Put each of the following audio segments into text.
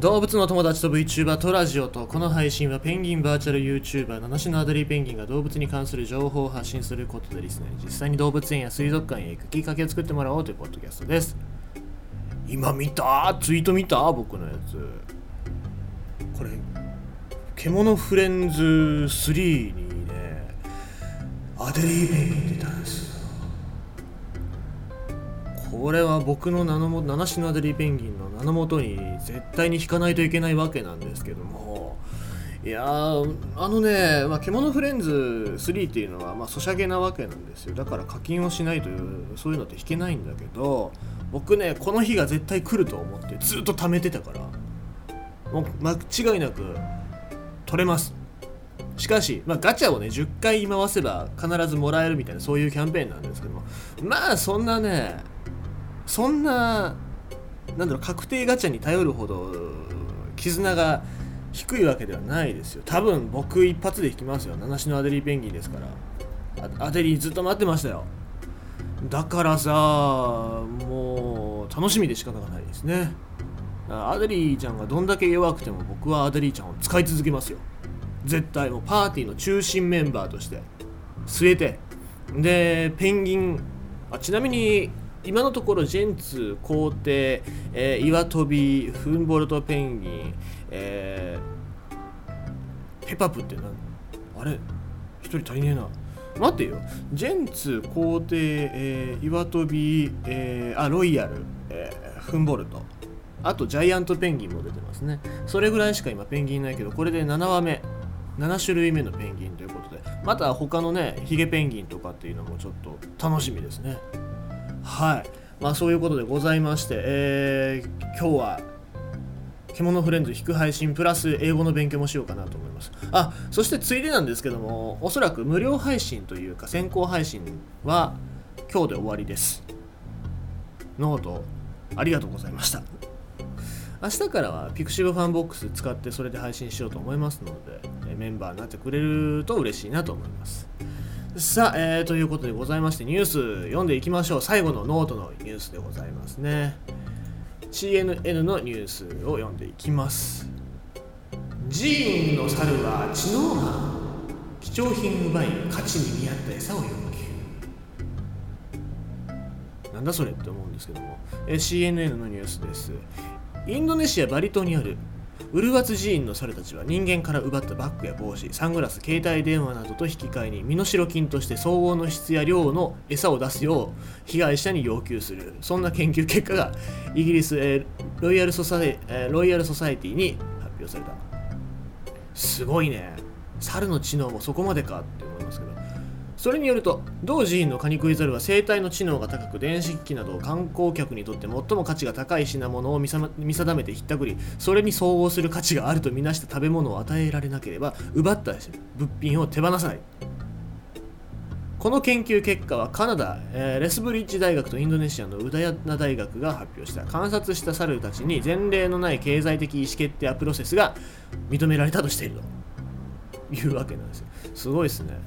動物の友達と VTuber とラジオとこの配信はペンギンバーチャル YouTuber 七種のアデリーペンギンが動物に関する情報を発信することでリスナーに実際に動物園や水族館へ行くきっかけを作ってもらおうというポッドキャストです。今見た？ツイート見た？僕のやつ。これ獣フレンズ3にねアデリーペンギン出たんです。これは僕の名のも七種のアデリペンギンの名のもとに絶対に引かないといけないわけなんですけども。いやーあのね、まあ、獣フレンズ3っていうのは、まあ、ソシャゲなわけなんですよ。だから課金をしないというそういうのって引けないんだけど僕ねこの日が絶対来ると思ってずっと貯めてたから。もう間違いなく取れます。しかし、まあ、ガチャをね10回回せば必ずもらえるみたいなそういうキャンペーンなんですけども。まあそんなねそんななんだろう確定ガチャに頼るほど絆が低いわけではないですよ。多分僕一発で引きますよ。七種のアデリーペンギンですから。アデリーずっと待ってましたよ。だからさもう楽しみで仕方がないですね。アデリーちゃんがどんだけ弱くても僕はアデリーちゃんを使い続けますよ。絶対もうパーティーの中心メンバーとして。据えて。でペンギンあちなみに今のところジェンツ皇帝、えー、岩飛びフンボルトペンギン、えー、ペパプって何？あれ？一人足りねえな。待ってよ。ジェンツ皇帝、えー、岩飛び、えー、あロイヤル、えー、フンボルト。あとジャイアントペンギンも出てますね。それぐらいしか今ペンギンないけどこれで7話目。7種類目のペンギンということで。また他のねヒゲペンギンとかっていうのもちょっと楽しみですね。はい。まあそういうことでございまして、えー、今日はけものフレンズ引く配信プラス英語の勉強もしようかなと思います。あそしてついでなんですけどもおそらく無料配信というか先行配信は今日で終わりです。どうもありがとうございました。明日からは pixivFANBOX 使ってそれで配信しようと思いますのでメンバーになってくれると嬉しいなと思います。さあ、えー、ということでございましてニュース読んでいきましょう。最後のノートのニュースでございますね。CNN のニュースを読んでいきます。寺院の猿は知能が貴重品奪い価値に見合った餌を要求。なんだそれって思うんですけども、え CNN のニュースです。インドネシア・バリ島にあるウルワツ寺院の猿たちは人間から奪ったバッグや帽子サングラス携帯電話などと引き換えに身代金として相応の質や量の餌を出すよう被害者に要求する。そんな研究結果がイギリス、えー、ロイヤルソサエ、えー、ロイヤルソサエティに発表された。すごいね。猿の知能もそこまでかって思いますけど。それによると同寺院のカニクイザルは生体の知能が高く電子機器など観光客にとって最も価値が高い品物を見定めてひったくりそれに相応する価値があるとみなした食べ物を与えられなければ奪った物品を手放さない。この研究結果はカナダ、えー、レスブリッジ大学とインドネシアのウダヤナ大学が発表した。観察した猿たちに前例のない経済的意思決定やプロセスが認められたとしていると。いうわけなんですよすごいですね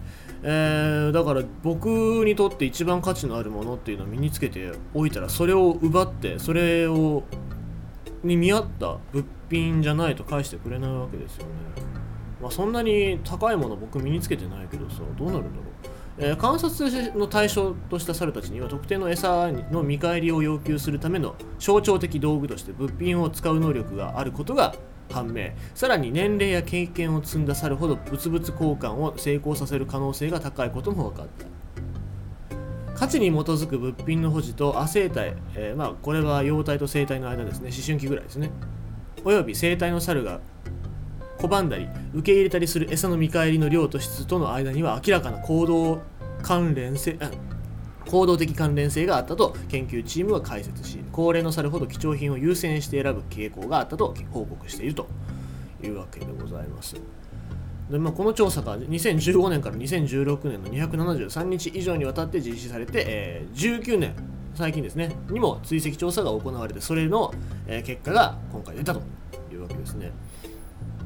えー、だから僕にとって一番価値のあるものっていうのを身につけておいたらそれを奪ってそれをに見合った物品じゃないと返してくれないわけですよね。まあ、そんなに高いもの僕身につけてないけどさどうなるんだろう。えー、観察の対象とした猿たちには特定の餌の見返りを要求するための象徴的道具として物品を使う能力があることが判明。さらに年齢や経験を積んだ猿ほど物々交換を成功させる可能性が高いことも分かった。価値に基づく物品の保持と亜生体、えー、まあこれは幼体と生体の間ですね。思春期ぐらいですね。および生体の猿が拒んだり受け入れたりする餌の見返りの量と質との間には明らかな行動関連性行動的関連性があったと研究チームは解説し高齢の猿ほど貴重品を優先して選ぶ傾向があったと報告しているというわけでございます。で、まあ、この調査が2015年から2016年の273日以上にわたって実施されて、えー、19年最近ですねにも追跡調査が行われてそれの、えー、結果が今回出たというわけですね。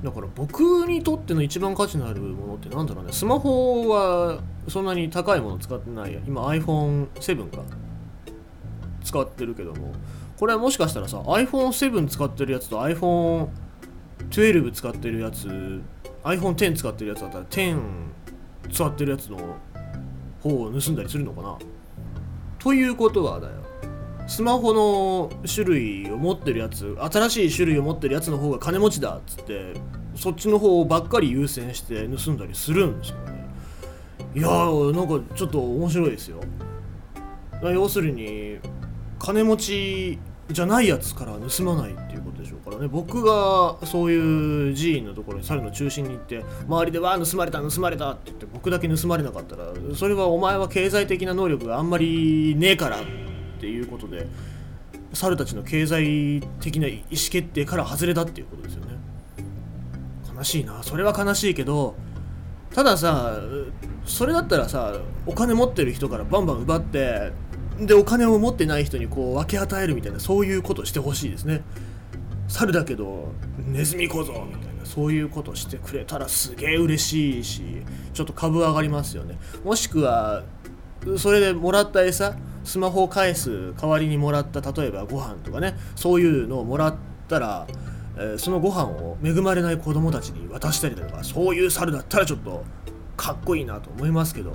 だから僕にとっての一番価値のあるものってなんだろうね。スマホはそんなに高いもの使ってないや。今 iPhone7 か。使ってるけども。これはもしかしたらさ iPhone7 使ってるやつと iPhone12 使ってるやつ iPhone10 使ってるやつだったら10使ってるやつの方を盗んだりするのかな。ということはだよ。スマホの種類を持ってるやつ新しい種類を持ってるやつの方が金持ちだっつってそっちの方ばっかり優先して盗んだりするんですよね。いやーなんかちょっと面白いですよ。要するに金持ちじゃないやつから盗まないっていうことでしょうからね。僕がそういう寺院のところに猿の中心に行って周りでわー盗まれた盗まれたって言って僕だけ盗まれなかったらそれはお前は経済的な能力があんまりねえからっていうことで猿たちの経済的な意思決定から外れたっていうことですよね。悲しいな。それは悲しいけどたださそれだったらさお金持ってる人からバンバン奪ってでお金を持ってない人にこう分け与えるみたいなそういうことしてほしいですね。猿だけどネズミ小僧みたいなそういうことしてくれたらすげえ嬉しいしちょっと株上がりますよね。もしくはそれでもらった餌スマホを返す代わりにもらった例えばご飯とかねそういうのをもらったら、えー、そのご飯を恵まれない子供たちに渡したりだとかそういう猿だったらちょっとかっこいいなと思いますけど、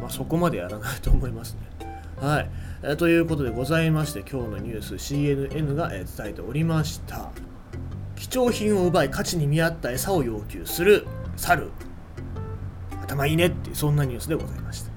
まあ、そこまでやらないと思いますね。はい、えー、ということでございまして今日のニュース CNN が、えー、伝えておりました。貴重品を奪い価値に見合った餌を要求する猿。頭いいねっていうそんなニュースでございました。